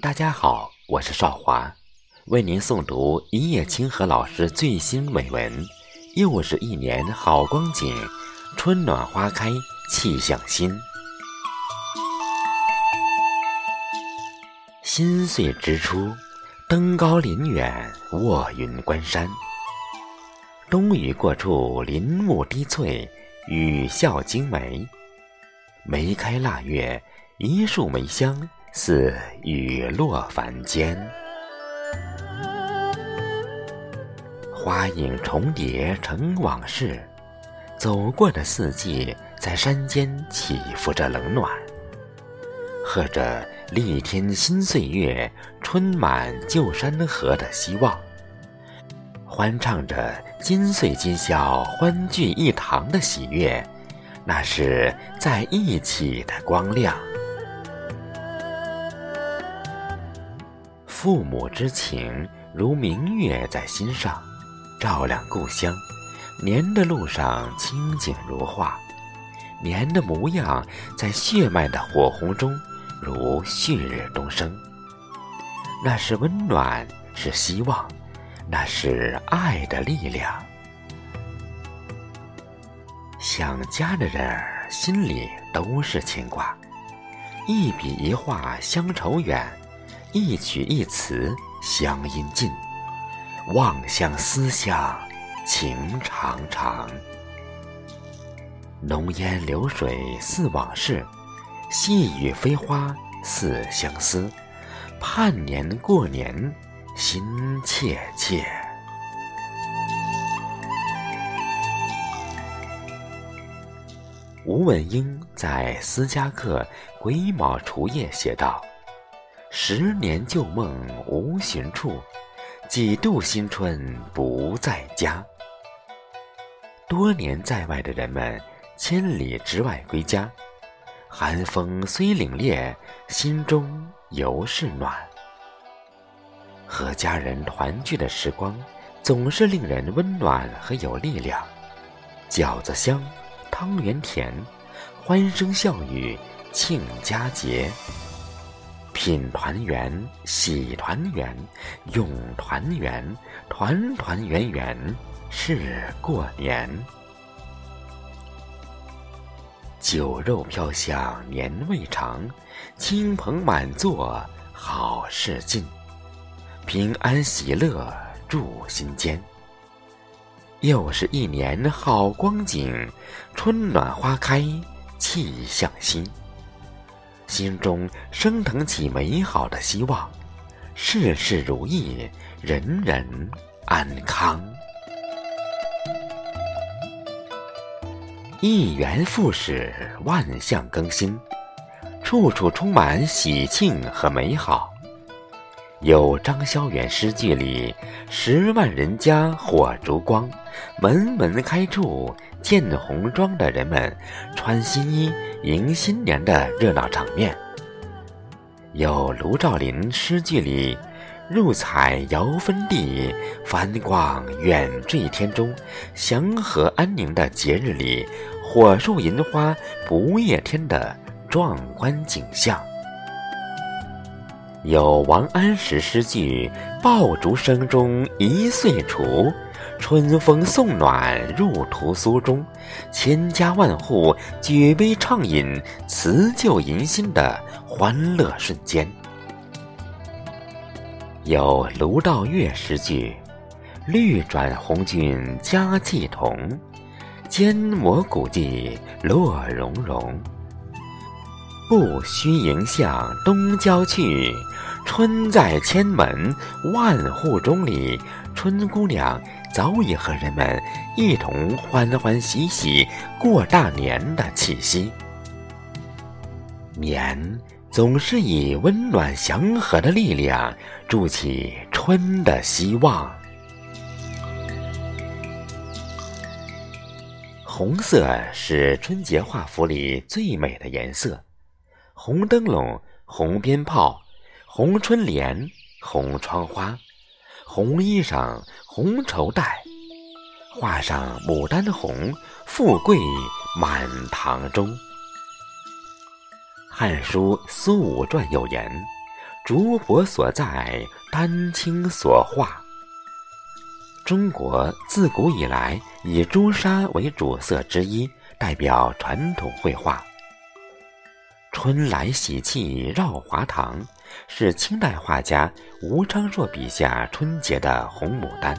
大家好，我是少华，为您诵读一叶清河老师最新美文。又是一年好光景，春暖花开，气象新。新岁之初，登高临远，卧云观山。冬雨过处，林木低翠，雨笑惊梅。梅开腊月，一树梅香。似雨落凡间，花影重叠成往事。走过的四季，在山间起伏着冷暖，和着立天新岁月，春满旧山河的希望，欢唱着今岁今宵欢聚一堂的喜悦，那是在一起的光亮。父母之情如明月在心上，照亮故乡。年的路上清景如画，年的模样在血脉的火红中如旭日东升。那是温暖，是希望，那是爱的力量。想家的人儿心里都是牵挂，一笔一画乡愁远。一曲一词乡音尽，望乡思乡情长长。浓烟流水似往事，细雨飞花似相思。盼年过年心切切。吴文英在《思家客·癸卯除夜》写道。十年旧梦无寻处，几度新春不在家。多年在外的人们，千里之外归家，寒风虽凛冽，心中犹是暖。和家人团聚的时光，总是令人温暖和有力量。饺子香，汤圆甜，欢声笑语庆佳节。品团圆，喜团圆，永团圆，团团圆圆是过年。酒肉飘香年味长，亲朋满座好事近，平安喜乐住心间。又是一年好光景，春暖花开气象新。心中升腾起美好的希望，事事如意，人人安康。一元复始，万象更新，处处充满喜庆和美好。有张萧远诗句里“十万人家火烛光，门门开处见红妆”的人们穿新衣。迎新年的热闹场面，有卢照邻诗句里“入彩遥分地，繁光远坠天中”，祥和安宁的节日里，火树银花不夜天的壮观景象；有王安石诗句“爆竹声中一岁除”。春风送暖入屠苏中，千家万户举杯畅饮辞旧迎新的欢乐瞬间。有卢道月诗句：“绿转红军佳气同，坚磨古迹落融融。不须迎向东郊去，春在千门万户中。”里春姑娘。早已和人们一同欢欢喜喜过大年的气息。年总是以温暖祥和的力量筑起春的希望。红色是春节画幅里最美的颜色，红灯笼、红鞭炮、红春联、红窗花。红衣裳，红绸带，画上牡丹红，富贵满堂中。《汉书·苏武传》有言：“竹帛所在，丹青所画。中国自古以来以朱砂为主色之一，代表传统绘画。春来喜气绕华堂，是清代画家吴昌硕笔下春节的红牡丹。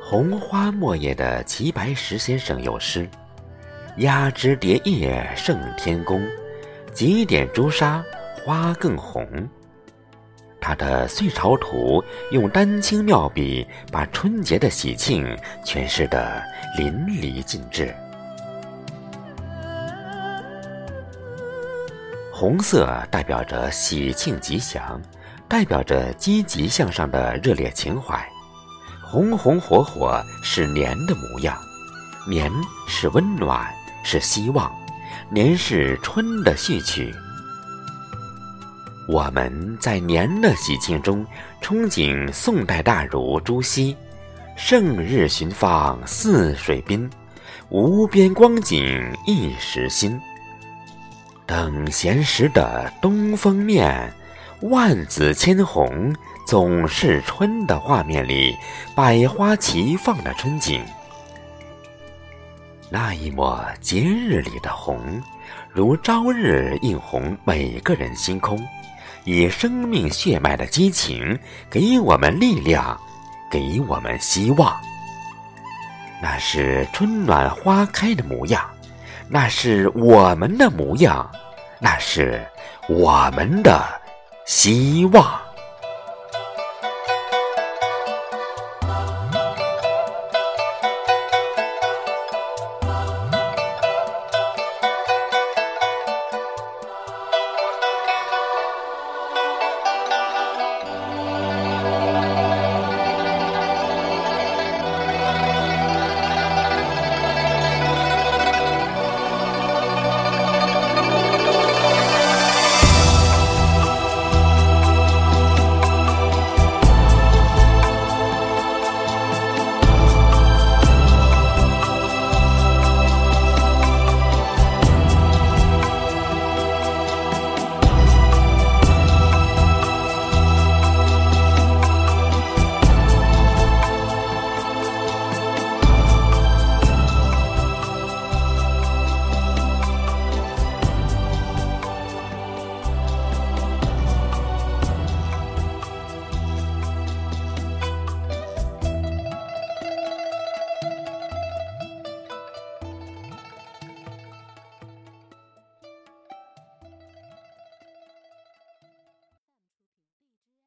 红花墨叶的齐白石先生有诗：“压枝叠叶胜天工，几点朱砂。”花更红。他的《岁朝图》用丹青妙笔，把春节的喜庆诠释得淋漓尽致。红色代表着喜庆吉祥，代表着积极向上的热烈情怀。红红火火是年的模样，年是温暖，是希望，年是春的序曲。我们在年的喜庆中，憧憬宋代大儒朱熹“胜日寻芳泗水滨，无边光景一时新。等闲时的东风面，万紫千红总是春”的画面里，百花齐放的春景。那一抹节日里的红，如朝日映红每个人心空。以生命血脉的激情，给我们力量，给我们希望。那是春暖花开的模样，那是我们的模样，那是我们的希望。